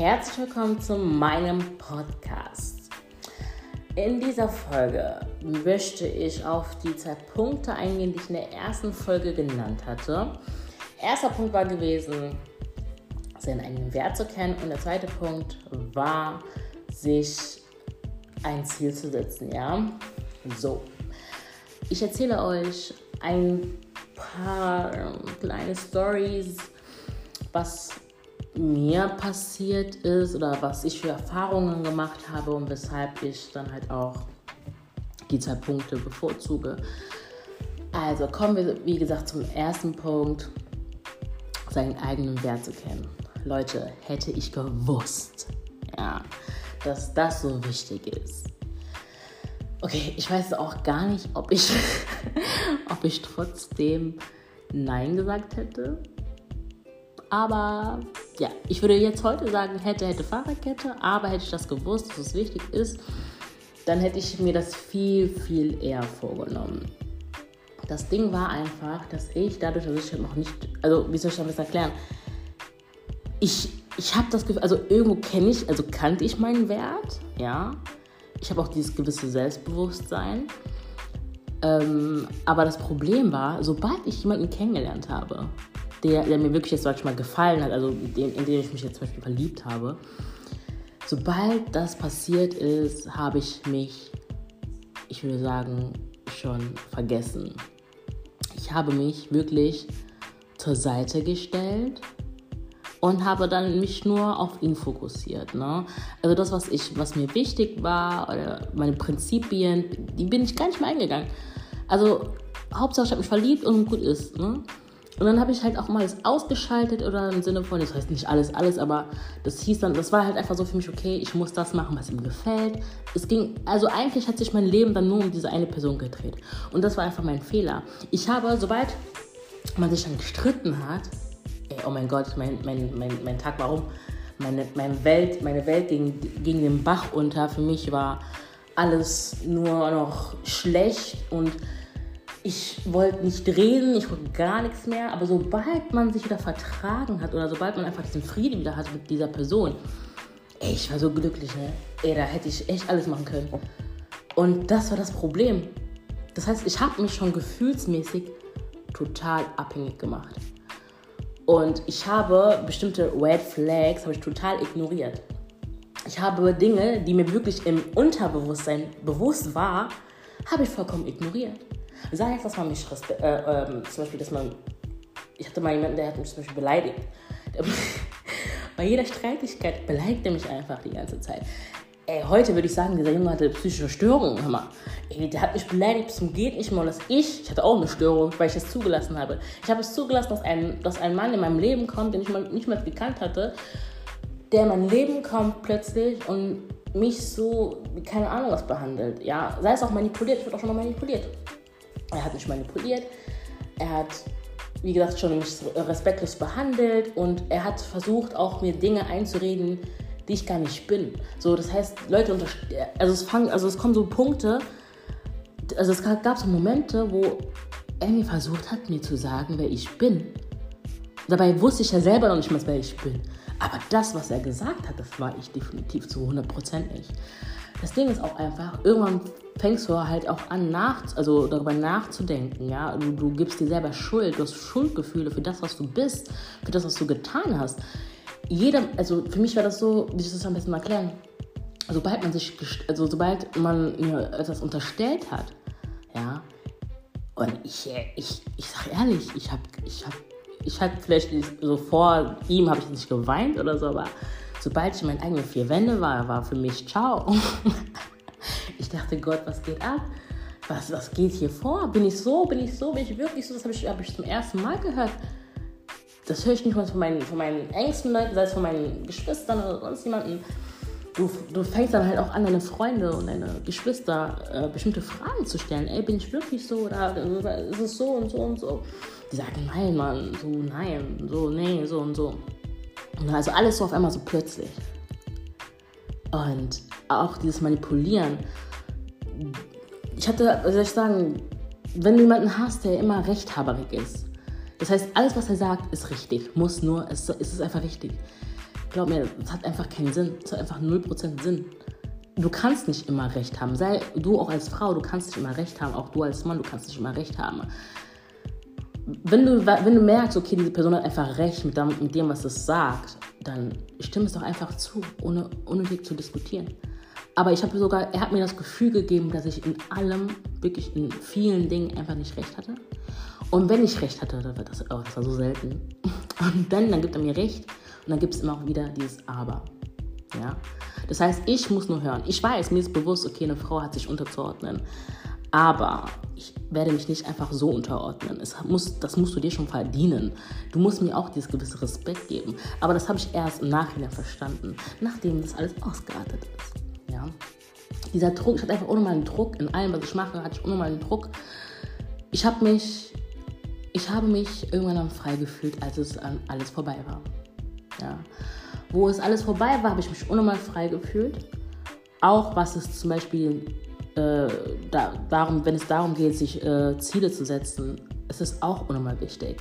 herzlich willkommen zu meinem Podcast. In dieser Folge möchte ich auf die zwei Punkte eingehen, die ich in der ersten Folge genannt hatte. Erster Punkt war gewesen, seinen eigenen Wert zu kennen und der zweite Punkt war, sich ein Ziel zu setzen, ja? So. Ich erzähle euch ein paar kleine Stories, was mir passiert ist oder was ich für Erfahrungen gemacht habe und weshalb ich dann halt auch die zwei Punkte bevorzuge. Also kommen wir, wie gesagt, zum ersten Punkt, seinen eigenen Wert zu kennen. Leute, hätte ich gewusst, ja, dass das so wichtig ist. Okay, ich weiß auch gar nicht, ob ich, ob ich trotzdem Nein gesagt hätte. Aber ja, ich würde jetzt heute sagen, hätte, hätte Fahrradkette, aber hätte ich das gewusst, dass es wichtig ist, dann hätte ich mir das viel, viel eher vorgenommen. Das Ding war einfach, dass ich dadurch, dass ich noch nicht, also wie soll ich das erklären? Ich, ich habe das Gefühl, also irgendwo kenne ich, also kannte ich meinen Wert, ja. Ich habe auch dieses gewisse Selbstbewusstsein. Ähm, aber das Problem war, sobald ich jemanden kennengelernt habe, der, der mir wirklich jetzt sag ich mal gefallen hat, also den, in den ich mich jetzt zum Beispiel verliebt habe, sobald das passiert ist, habe ich mich, ich würde sagen, schon vergessen. Ich habe mich wirklich zur Seite gestellt und habe dann mich nur auf ihn fokussiert. Ne? Also das, was ich, was mir wichtig war, oder meine Prinzipien, die bin ich gar nicht mehr eingegangen. Also Hauptsache, ich habe mich verliebt und gut ist. Ne? Und dann habe ich halt auch mal alles ausgeschaltet oder im Sinne von, das heißt nicht alles, alles, aber das hieß dann, das war halt einfach so für mich, okay, ich muss das machen, was ihm gefällt. Es ging, also eigentlich hat sich mein Leben dann nur um diese eine Person gedreht. Und das war einfach mein Fehler. Ich habe, sobald man sich dann gestritten hat, ey, oh mein Gott, mein, mein, mein, mein Tag, warum? Meine, meine Welt, meine Welt ging, ging den Bach unter. Für mich war alles nur noch schlecht und ich wollte nicht reden, ich wollte gar nichts mehr, aber sobald man sich wieder vertragen hat oder sobald man einfach diesen Frieden wieder hat mit dieser Person, ey, ich war so glücklich, ne? Ey, da hätte ich echt alles machen können. Und das war das Problem. Das heißt, ich habe mich schon gefühlsmäßig total abhängig gemacht. Und ich habe bestimmte Red Flags habe ich total ignoriert. Ich habe Dinge, die mir wirklich im Unterbewusstsein bewusst war, habe ich vollkommen ignoriert. Sei jetzt, dass man mich äh, äh, zum Beispiel, dass man. Ich hatte mal jemanden, der hat mich zum Beispiel beleidigt. bei jeder Streitigkeit beleidigt er mich einfach die ganze Zeit. Ey, heute würde ich sagen, dieser Junge hatte psychische Störungen. Mal. Ey, der hat mich beleidigt bis zum geht nicht mal. dass ich, ich hatte auch eine Störung, weil ich das zugelassen habe. Ich habe es zugelassen, dass ein, dass ein Mann in meinem Leben kommt, den ich mal, nicht mal gekannt hatte, der in mein Leben kommt plötzlich und mich so, keine Ahnung was behandelt. Ja, sei es auch manipuliert, ich wurde auch schon mal manipuliert. Er hat mich manipuliert. Er hat, wie gesagt, schon mich respektlos behandelt und er hat versucht, auch mir Dinge einzureden, die ich gar nicht bin. So, das heißt, Leute, also es fangen, also es kommen so Punkte, also es gab so Momente, wo er mir versucht hat, mir zu sagen, wer ich bin. Dabei wusste ich ja selber noch nicht mal, wer ich bin. Aber das, was er gesagt hat, das war ich definitiv zu 100% nicht. Das Ding ist auch einfach, irgendwann fängst du halt auch an, nach, also darüber nachzudenken. Ja? Du, du gibst dir selber Schuld, du hast Schuldgefühle für das, was du bist, für das, was du getan hast. Jeder, also für mich war das so, wie ich das am besten erklären? Sobald man sich, also sobald man mir etwas unterstellt hat, ja, und ich, ich, ich sag ehrlich, ich habe, ich habe, ich hatte vielleicht so vor ihm habe ich nicht geweint oder so, aber sobald ich in meinen eigenen vier Wände war, war für mich ciao. dachte, Gott, was geht ab? Was, was geht hier vor? Bin ich so? Bin ich so? Bin ich wirklich so? Das habe ich, hab ich zum ersten Mal gehört. Das höre ich nicht mal von meinen, von meinen engsten Leuten, sei es von meinen Geschwistern oder sonst jemanden. Du, du fängst dann halt auch an, deine Freunde und deine Geschwister äh, bestimmte Fragen zu stellen. Ey, bin ich wirklich so oder ist es so und so und so? Die sagen, nein, Mann, so, nein, so, nee, so und so. Also alles so auf einmal so plötzlich. Und auch dieses Manipulieren. Ich hatte, was soll ich sagen, wenn du jemanden hast, der immer rechthaberig ist, das heißt, alles, was er sagt, ist richtig, muss nur, es, es ist einfach richtig. glaub mir, es hat einfach keinen Sinn. Es hat einfach 0% Sinn. Du kannst nicht immer recht haben. Sei du auch als Frau, du kannst nicht immer recht haben. Auch du als Mann, du kannst nicht immer recht haben. Wenn du, wenn du merkst, okay, diese Person hat einfach recht mit, dem, mit dem, was es sagt, dann stimme es doch einfach zu, ohne unnötig zu diskutieren. Aber ich habe sogar, er hat mir das Gefühl gegeben, dass ich in allem, wirklich in vielen Dingen einfach nicht recht hatte. Und wenn ich recht hatte, dann war das, oh, das war so selten. Und dann, dann gibt er mir recht und dann gibt es immer auch wieder dieses Aber. Ja? Das heißt, ich muss nur hören. Ich weiß, mir ist bewusst, okay, eine Frau hat sich unterzuordnen. Aber ich werde mich nicht einfach so unterordnen. Es muss, das musst du dir schon verdienen. Du musst mir auch dieses gewisse Respekt geben. Aber das habe ich erst im Nachhinein verstanden, nachdem das alles ausgeartet ist. Ja? Dieser Druck, ich hatte einfach unnormalen Druck in allem, was ich mache, hatte ich unnormalen Druck. Ich habe mich, ich habe mich irgendwann dann frei gefühlt, als es alles vorbei war. Ja. Wo es alles vorbei war, habe ich mich unnormal frei gefühlt. Auch was es zum Beispiel äh, da, darum, wenn es darum geht, sich äh, Ziele zu setzen, ist es auch unnormal wichtig.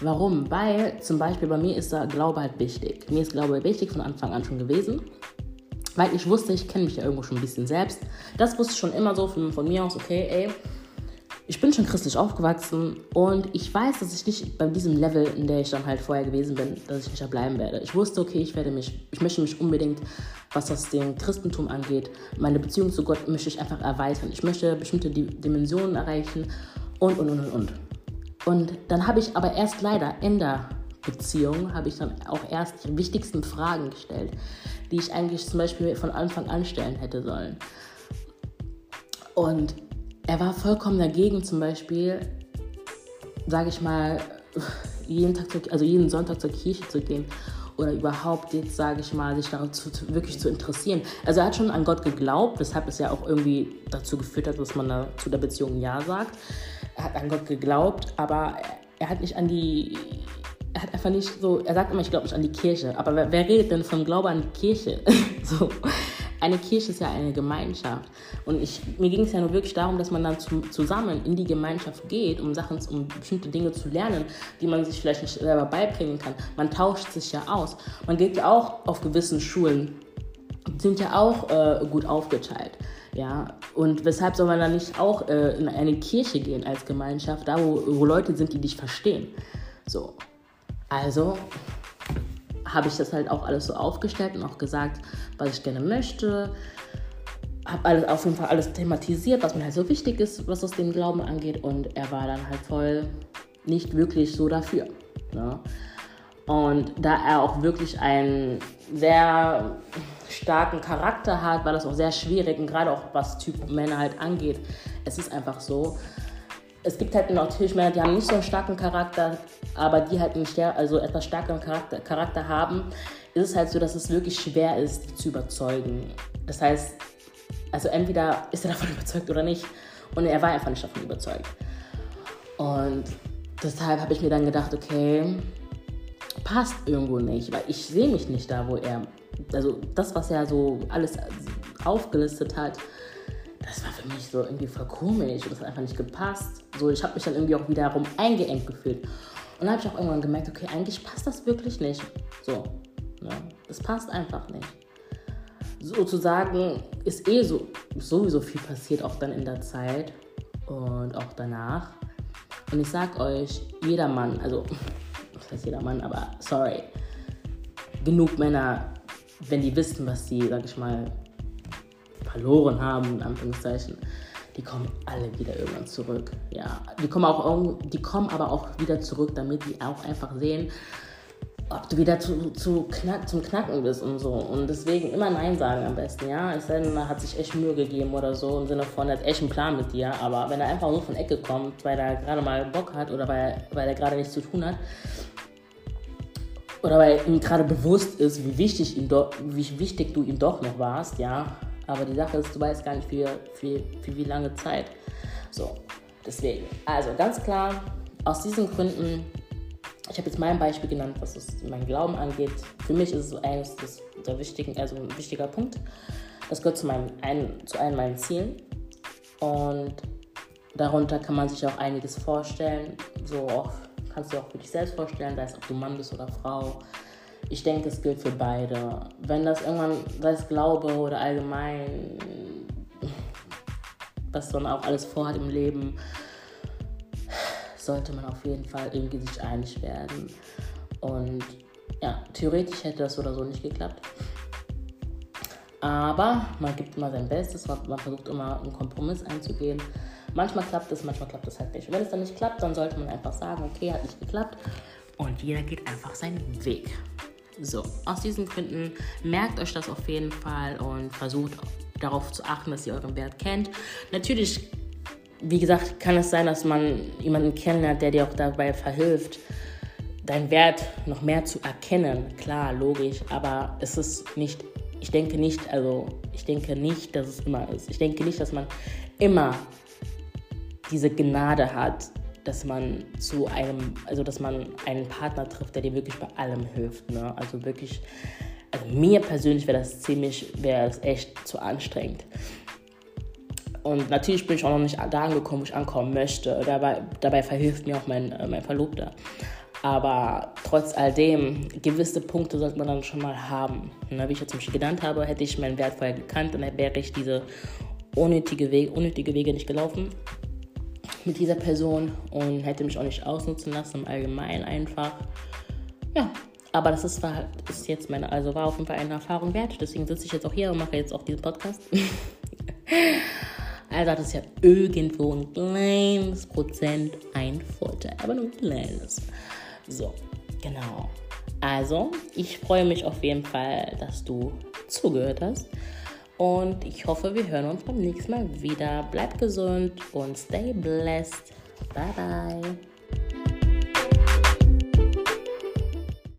Warum? Weil zum Beispiel bei mir ist der Glaube halt wichtig. Mir ist Glaube wichtig von Anfang an schon gewesen. Weil ich wusste, ich kenne mich ja irgendwo schon ein bisschen selbst. Das wusste ich schon immer so von, von mir aus, okay, ey, ich bin schon christlich aufgewachsen und ich weiß, dass ich nicht bei diesem Level, in der ich dann halt vorher gewesen bin, dass ich nicht da bleiben werde. Ich wusste, okay, ich werde mich, ich möchte mich unbedingt, was das dem Christentum angeht, meine Beziehung zu Gott möchte ich einfach erweitern. Ich möchte bestimmte Dimensionen erreichen und, und, und, und, und. Und dann habe ich aber erst leider in der Beziehung, habe ich dann auch erst die wichtigsten Fragen gestellt, die ich eigentlich zum Beispiel von Anfang an stellen hätte sollen. Und er war vollkommen dagegen, zum Beispiel, sage ich mal, jeden Tag, zur, also jeden Sonntag zur Kirche zu gehen oder überhaupt jetzt, sage ich mal, sich dazu wirklich zu interessieren. Also er hat schon an Gott geglaubt, weshalb es ja auch irgendwie dazu geführt hat, dass man da zu der Beziehung Ja sagt. Er hat an Gott geglaubt, aber er hat nicht an die, er hat einfach nicht so, er sagt immer, ich glaube nicht an die Kirche, aber wer, wer redet denn vom Glaube an die Kirche? so eine Kirche ist ja eine Gemeinschaft. Und ich, mir ging es ja nur wirklich darum, dass man dann zu, zusammen in die Gemeinschaft geht, um Sachen, um bestimmte Dinge zu lernen, die man sich vielleicht nicht selber beibringen kann. Man tauscht sich ja aus. Man geht ja auch auf gewissen Schulen, sind ja auch äh, gut aufgeteilt. Ja, und weshalb soll man dann nicht auch äh, in eine Kirche gehen als Gemeinschaft, da wo, wo Leute sind, die dich verstehen? So. Also, habe ich das halt auch alles so aufgestellt und auch gesagt, was ich gerne möchte. Habe alles auf jeden Fall alles thematisiert, was mir halt so wichtig ist, was aus dem Glauben angeht. Und er war dann halt voll nicht wirklich so dafür. Ne? Und da er auch wirklich einen sehr starken Charakter hat, war das auch sehr schwierig und gerade auch was Typ Männer halt angeht. Es ist einfach so, es gibt halt natürlich Männer, die haben nicht so einen starken Charakter, aber die halt einen also etwas stärkeren Charakter, Charakter haben, ist es halt so, dass es wirklich schwer ist, die zu überzeugen. Das heißt, also entweder ist er davon überzeugt oder nicht. Und er war einfach nicht davon überzeugt. Und deshalb habe ich mir dann gedacht, okay, passt irgendwo nicht, weil ich sehe mich nicht da, wo er, also das, was er so alles aufgelistet hat, das war für mich so irgendwie voll komisch und das hat einfach nicht gepasst. So, ich habe mich dann irgendwie auch wiederum eingeengt gefühlt. Und dann habe ich auch irgendwann gemerkt, okay, eigentlich passt das wirklich nicht. So, ne? das passt einfach nicht. Sozusagen ist eh so, sowieso viel passiert, auch dann in der Zeit und auch danach. Und ich sag euch, jeder Mann, also, was heißt jeder Mann, aber sorry, genug Männer, wenn die wissen, was sie, sag ich mal, verloren haben, in Anführungszeichen, die kommen alle wieder irgendwann zurück. Ja, die kommen, auch, die kommen aber auch wieder zurück, damit die auch einfach sehen, ob du wieder zu, zu knack, zum Knacken bist und so. Und deswegen immer Nein sagen am besten, ja. Es sei denn, man hat sich echt Mühe gegeben oder so, im Sinne von, er hat echt einen Plan mit dir. Aber wenn er einfach so von Ecke kommt, weil er gerade mal Bock hat oder weil, weil er gerade nichts zu tun hat, oder weil ihm gerade bewusst ist, wie wichtig, ihm do, wie wichtig du ihm doch noch warst, ja, aber die Sache ist, du weißt gar nicht für, für, für wie lange Zeit. So, deswegen. Also ganz klar, aus diesen Gründen, ich habe jetzt mein Beispiel genannt, was es mein Glauben angeht. Für mich ist es eines des, der wichtigen, also ein wichtiger Punkt. Das gehört zu, meinem, ein, zu einem meinen Zielen. Und darunter kann man sich auch einiges vorstellen. So auch, kannst du auch für dich selbst vorstellen, sei es ob du Mann bist oder Frau ich denke, es gilt für beide. Wenn das irgendwann, sei es Glaube oder allgemein, was man auch alles vorhat im Leben, sollte man auf jeden Fall irgendwie sich einig werden. Und ja, theoretisch hätte das oder so nicht geklappt. Aber man gibt immer sein Bestes, man, versucht immer einen Kompromiss einzugehen. Manchmal klappt es, manchmal klappt es halt nicht. Und wenn es dann nicht klappt, dann sollte man einfach sagen, okay, hat nicht geklappt. Und jeder geht einfach seinen Weg. So, aus diesen Gründen merkt euch das auf jeden Fall und versucht darauf zu achten, dass ihr euren Wert kennt. Natürlich, wie gesagt, kann es sein, dass man jemanden kennenlernt, der dir auch dabei verhilft, deinen Wert noch mehr zu erkennen. Klar, logisch, aber es ist nicht, ich denke nicht, also ich denke nicht, dass es immer ist. Ich denke nicht, dass man immer diese Gnade hat, dass man zu einem, also dass man einen Partner trifft, der dir wirklich bei allem hilft. Ne? Also wirklich, also mir persönlich wäre das ziemlich, wäre es echt zu anstrengend. Und natürlich bin ich auch noch nicht da angekommen, wo ich ankommen möchte. Dabei, dabei verhilft mir auch mein, äh, mein Verlobter. Aber trotz all dem, gewisse Punkte sollte man dann schon mal haben. Ne? Wie ich jetzt zum Beispiel genannt habe, hätte ich meinen Wert vorher gekannt, dann wäre ich diese unnötige Wege, unnötige Wege nicht gelaufen mit dieser Person und hätte mich auch nicht ausnutzen lassen im Allgemeinen einfach. Ja, aber das ist, war, ist jetzt meine, also war auf jeden Fall eine Erfahrung wert. Deswegen sitze ich jetzt auch hier und mache jetzt auch diesen Podcast. also hat es ja irgendwo ein kleines Prozent ein Vorteil, aber nur ein kleines. So, genau. Also, ich freue mich auf jeden Fall, dass du zugehört hast. Und ich hoffe, wir hören uns beim nächsten Mal wieder. Bleibt gesund und stay blessed. Bye bye.